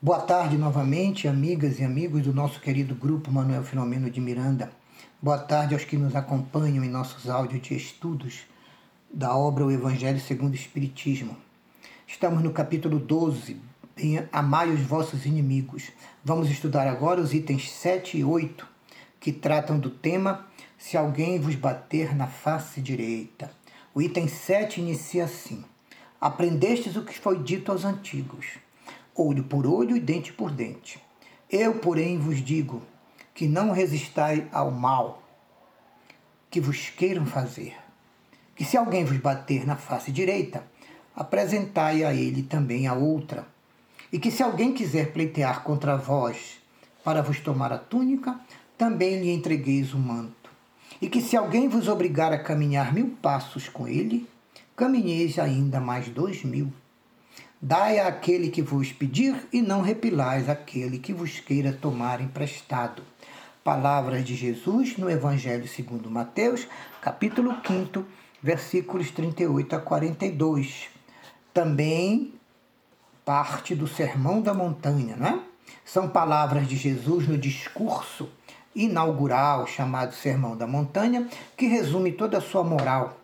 Boa tarde novamente, amigas e amigos do nosso querido grupo Manuel Filomeno de Miranda. Boa tarde aos que nos acompanham em nossos áudios de estudos da obra O Evangelho segundo o Espiritismo. Estamos no capítulo 12, Amai os vossos inimigos. Vamos estudar agora os itens 7 e 8, que tratam do tema Se alguém vos bater na face direita. O item 7 inicia assim: Aprendestes o que foi dito aos antigos olho por olho e dente por dente. Eu, porém, vos digo que não resistai ao mal que vos queiram fazer. Que se alguém vos bater na face direita, apresentai a ele também a outra. E que se alguém quiser pleitear contra vós para vos tomar a túnica, também lhe entregueis o manto. E que se alguém vos obrigar a caminhar mil passos com ele, caminheis ainda mais dois mil. Dai àquele que vos pedir e não repilais aquele que vos queira tomar emprestado. Palavras de Jesus no Evangelho segundo Mateus, capítulo 5, versículos 38 a 42. Também parte do Sermão da Montanha, né? São palavras de Jesus no discurso inaugural chamado Sermão da Montanha, que resume toda a sua moral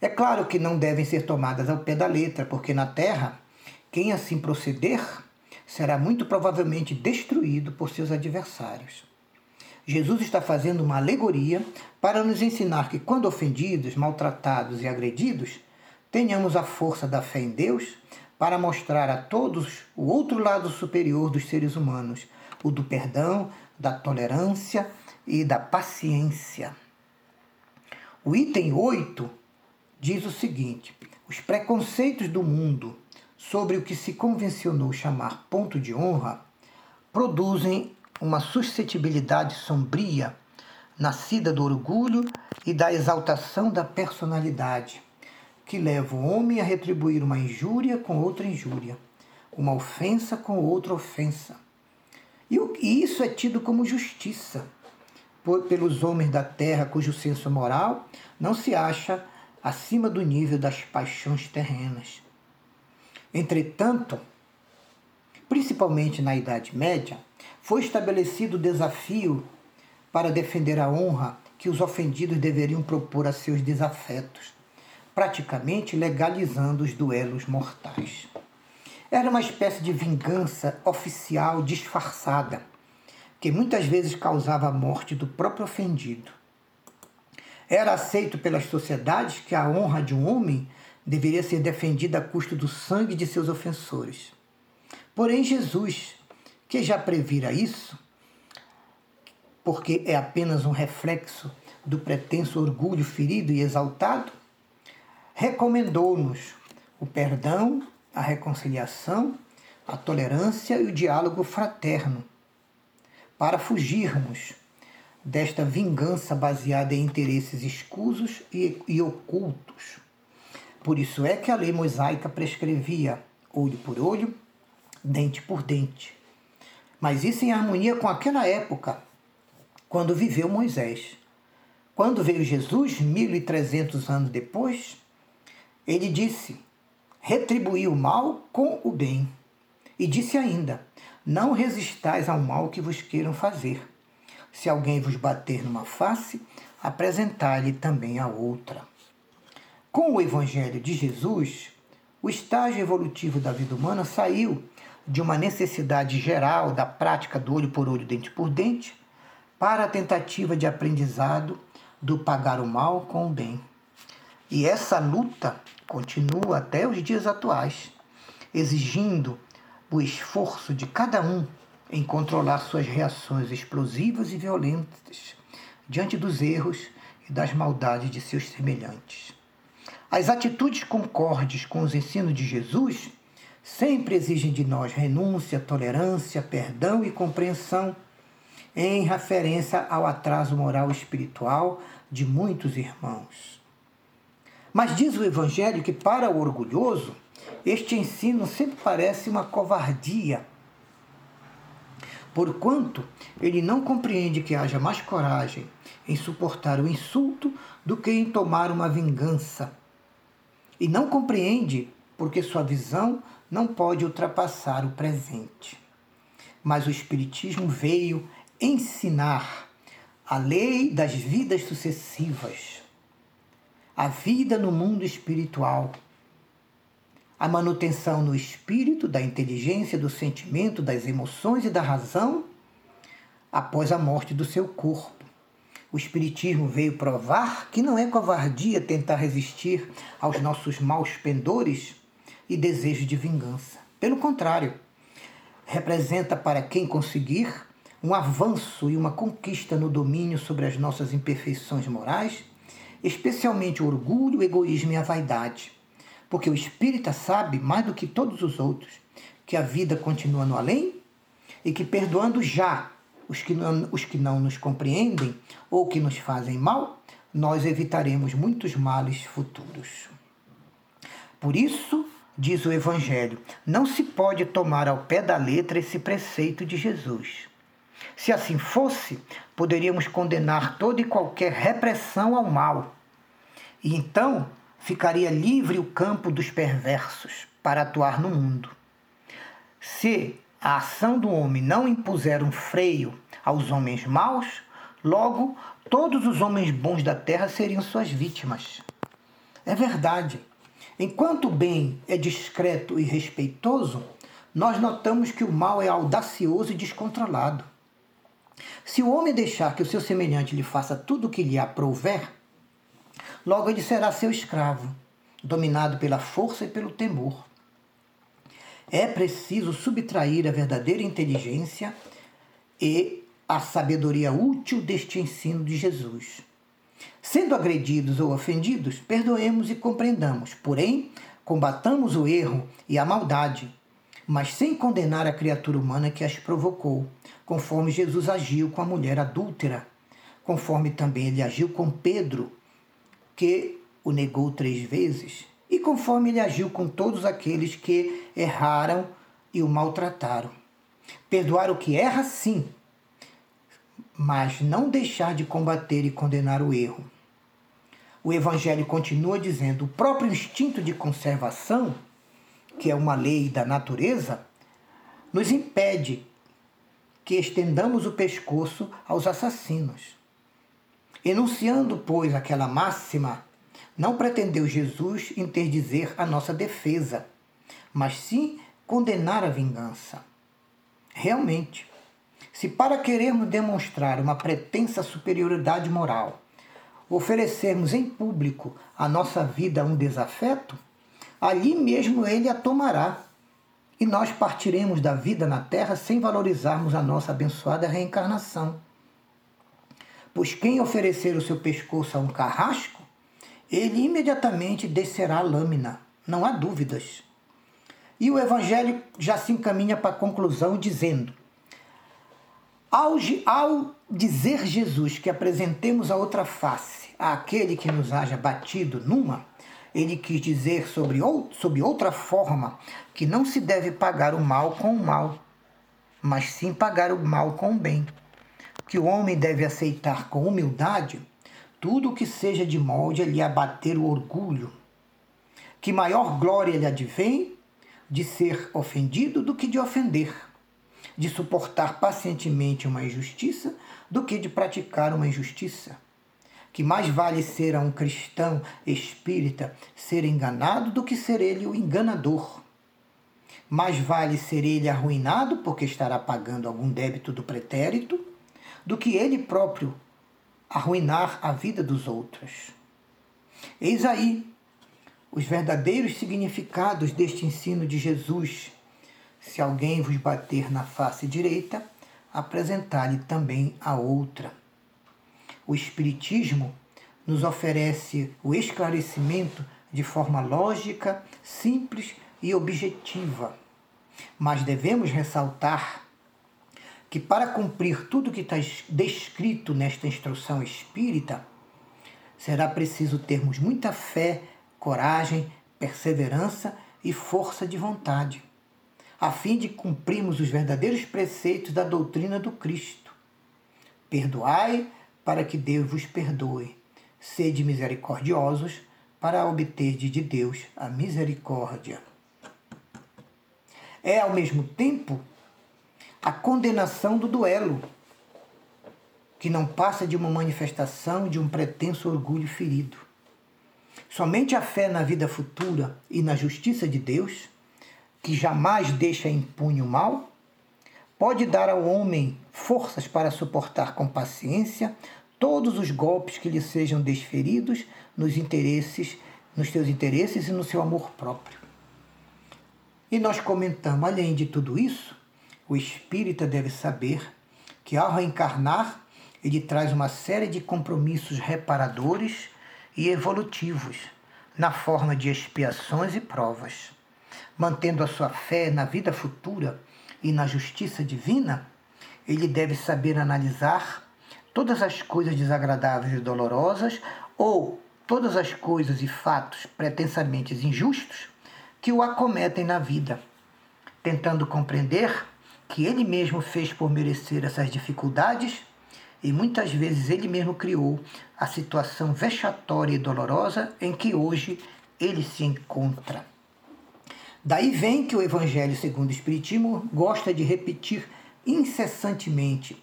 é claro que não devem ser tomadas ao pé da letra, porque na terra, quem assim proceder será muito provavelmente destruído por seus adversários. Jesus está fazendo uma alegoria para nos ensinar que, quando ofendidos, maltratados e agredidos, tenhamos a força da fé em Deus para mostrar a todos o outro lado superior dos seres humanos, o do perdão, da tolerância e da paciência. O item 8 diz o seguinte: os preconceitos do mundo sobre o que se convencionou chamar ponto de honra produzem uma suscetibilidade sombria nascida do orgulho e da exaltação da personalidade, que leva o homem a retribuir uma injúria com outra injúria, uma ofensa com outra ofensa. E isso é tido como justiça pelos homens da terra cujo senso moral não se acha acima do nível das paixões terrenas. Entretanto, principalmente na Idade Média, foi estabelecido o desafio para defender a honra que os ofendidos deveriam propor a seus desafetos, praticamente legalizando os duelos mortais. Era uma espécie de vingança oficial disfarçada, que muitas vezes causava a morte do próprio ofendido. Era aceito pelas sociedades que a honra de um homem deveria ser defendida a custo do sangue de seus ofensores. Porém, Jesus, que já previra isso, porque é apenas um reflexo do pretenso orgulho ferido e exaltado, recomendou-nos o perdão, a reconciliação, a tolerância e o diálogo fraterno, para fugirmos desta vingança baseada em interesses escusos e, e ocultos. Por isso é que a lei mosaica prescrevia olho por olho, dente por dente. Mas isso em harmonia com aquela época, quando viveu Moisés. Quando veio Jesus, 1300 anos depois, ele disse: retribuí o mal com o bem. E disse ainda: não resistais ao mal que vos queiram fazer. Se alguém vos bater numa face, apresentai-lhe também a outra. Com o Evangelho de Jesus, o estágio evolutivo da vida humana saiu de uma necessidade geral da prática do olho por olho, dente por dente, para a tentativa de aprendizado do pagar o mal com o bem. E essa luta continua até os dias atuais, exigindo o esforço de cada um em controlar suas reações explosivas e violentas diante dos erros e das maldades de seus semelhantes. As atitudes concordes com os ensinos de Jesus sempre exigem de nós renúncia, tolerância, perdão e compreensão, em referência ao atraso moral e espiritual de muitos irmãos. Mas diz o Evangelho que, para o orgulhoso, este ensino sempre parece uma covardia porquanto ele não compreende que haja mais coragem em suportar o insulto do que em tomar uma vingança. E não compreende porque sua visão não pode ultrapassar o presente. Mas o Espiritismo veio ensinar a lei das vidas sucessivas, a vida no mundo espiritual, a manutenção no espírito da inteligência, do sentimento, das emoções e da razão após a morte do seu corpo. O Espiritismo veio provar que não é covardia tentar resistir aos nossos maus pendores e desejos de vingança. Pelo contrário, representa para quem conseguir um avanço e uma conquista no domínio sobre as nossas imperfeições morais, especialmente o orgulho, o egoísmo e a vaidade. Porque o espírita sabe, mais do que todos os outros, que a vida continua no além e que perdoando já os que não, os que não nos compreendem ou que nos fazem mal, nós evitaremos muitos males futuros. Por isso, diz o Evangelho, não se pode tomar ao pé da letra esse preceito de Jesus. Se assim fosse, poderíamos condenar toda e qualquer repressão ao mal. E então ficaria livre o campo dos perversos para atuar no mundo. Se a ação do homem não impuser um freio aos homens maus, logo todos os homens bons da terra seriam suas vítimas. É verdade. Enquanto o bem é discreto e respeitoso, nós notamos que o mal é audacioso e descontrolado. Se o homem deixar que o seu semelhante lhe faça tudo o que lhe aprouver, logo ele será seu escravo, dominado pela força e pelo temor. É preciso subtrair a verdadeira inteligência e a sabedoria útil deste ensino de Jesus. Sendo agredidos ou ofendidos, perdoemos e compreendamos, porém, combatamos o erro e a maldade, mas sem condenar a criatura humana que as provocou, conforme Jesus agiu com a mulher adúltera, conforme também ele agiu com Pedro, que o negou três vezes, e conforme ele agiu com todos aqueles que erraram e o maltrataram. Perdoar o que erra, sim, mas não deixar de combater e condenar o erro. O Evangelho continua dizendo: o próprio instinto de conservação, que é uma lei da natureza, nos impede que estendamos o pescoço aos assassinos. Enunciando, pois, aquela máxima, não pretendeu Jesus interdizer a nossa defesa, mas sim condenar a vingança. Realmente, se para querermos demonstrar uma pretensa superioridade moral, oferecermos em público a nossa vida a um desafeto, ali mesmo ele a tomará e nós partiremos da vida na terra sem valorizarmos a nossa abençoada reencarnação. Pois quem oferecer o seu pescoço a um carrasco, ele imediatamente descerá a lâmina, não há dúvidas. E o Evangelho já se encaminha para a conclusão dizendo: ao, ao dizer Jesus que apresentemos a outra face àquele que nos haja batido numa, ele quis dizer sobre, ou, sobre outra forma que não se deve pagar o mal com o mal, mas sim pagar o mal com o bem. Que o homem deve aceitar com humildade tudo o que seja de molde a lhe abater o orgulho. Que maior glória lhe advém de ser ofendido do que de ofender, de suportar pacientemente uma injustiça do que de praticar uma injustiça que mais vale ser a um cristão espírita ser enganado do que ser ele o enganador. Mais vale ser ele arruinado porque estará pagando algum débito do pretérito do que ele próprio arruinar a vida dos outros. Eis aí os verdadeiros significados deste ensino de Jesus. Se alguém vos bater na face direita, apresentar-lhe também a outra. O Espiritismo nos oferece o esclarecimento de forma lógica, simples e objetiva. Mas devemos ressaltar que, para cumprir tudo que está descrito nesta instrução espírita, será preciso termos muita fé, coragem, perseverança e força de vontade, a fim de cumprirmos os verdadeiros preceitos da doutrina do Cristo. Perdoai para que Deus vos perdoe. Sede misericordiosos, para obter de Deus a misericórdia. é ao mesmo tempo a condenação do duelo, que não passa de uma manifestação de um pretenso orgulho ferido. Somente a fé na vida futura e na justiça de Deus, que jamais deixa impune o mal, pode dar ao homem forças para suportar com paciência todos os golpes que lhe sejam desferidos nos interesses, nos seus interesses e no seu amor próprio. E nós comentamos, além de tudo isso, o espírita deve saber que ao reencarnar, ele traz uma série de compromissos reparadores e evolutivos na forma de expiações e provas. Mantendo a sua fé na vida futura e na justiça divina, ele deve saber analisar todas as coisas desagradáveis e dolorosas ou todas as coisas e fatos pretensamente injustos que o acometem na vida, tentando compreender que ele mesmo fez por merecer essas dificuldades e muitas vezes ele mesmo criou a situação vexatória e dolorosa em que hoje ele se encontra. Daí vem que o Evangelho segundo o Espiritismo gosta de repetir incessantemente: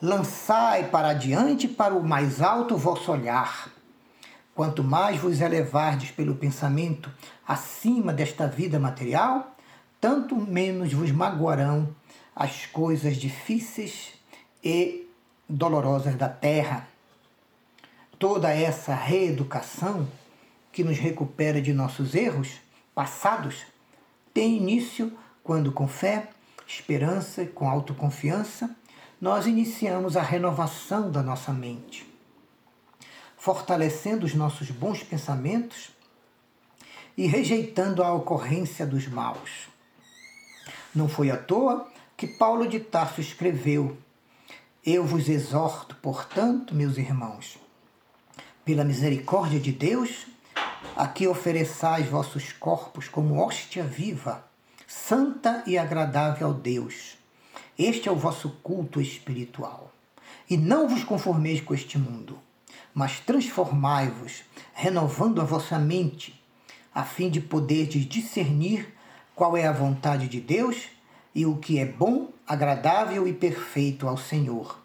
lançai para adiante para o mais alto vosso olhar. Quanto mais vos elevardes pelo pensamento acima desta vida material, tanto menos vos magoarão as coisas difíceis e dolorosas da terra. Toda essa reeducação que nos recupera de nossos erros passados tem início quando, com fé, esperança e com autoconfiança, nós iniciamos a renovação da nossa mente, fortalecendo os nossos bons pensamentos e rejeitando a ocorrência dos maus. Não foi à toa que Paulo de Tarso escreveu: Eu vos exorto, portanto, meus irmãos, pela misericórdia de Deus, a que ofereçais vossos corpos como hóstia viva, santa e agradável ao Deus. Este é o vosso culto espiritual. E não vos conformeis com este mundo, mas transformai-vos, renovando a vossa mente, a fim de poderdes discernir qual é a vontade de Deus e o que é bom, agradável e perfeito ao Senhor.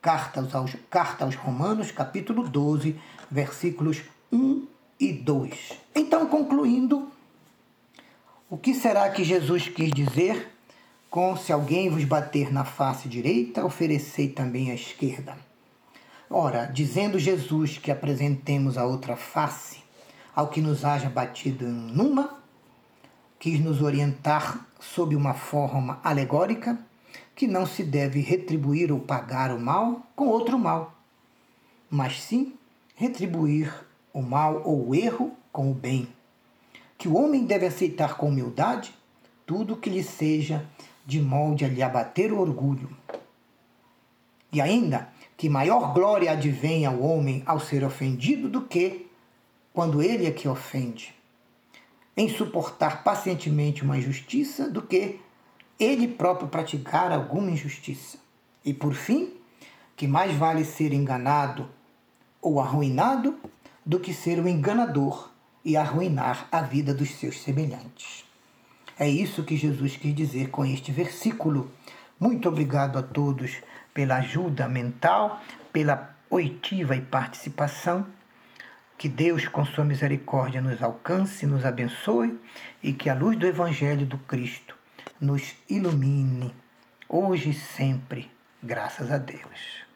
Carta aos, Carta aos Romanos, capítulo 12, versículos 1 e 2. Então, concluindo, o que será que Jesus quis dizer com se alguém vos bater na face direita, oferecei também a esquerda? Ora, dizendo Jesus que apresentemos a outra face ao que nos haja batido numa, quis nos orientar sob uma forma alegórica que não se deve retribuir ou pagar o mal com outro mal, mas sim retribuir o mal ou o erro com o bem. Que o homem deve aceitar com humildade tudo que lhe seja de molde a lhe abater o orgulho. E ainda que maior glória advém ao homem ao ser ofendido do que quando ele é que ofende em suportar pacientemente uma injustiça do que ele próprio praticar alguma injustiça. E por fim, que mais vale ser enganado ou arruinado do que ser o um enganador e arruinar a vida dos seus semelhantes. É isso que Jesus quis dizer com este versículo. Muito obrigado a todos pela ajuda mental, pela oitiva e participação. Que Deus, com sua misericórdia, nos alcance, nos abençoe e que a luz do Evangelho do Cristo nos ilumine, hoje e sempre, graças a Deus.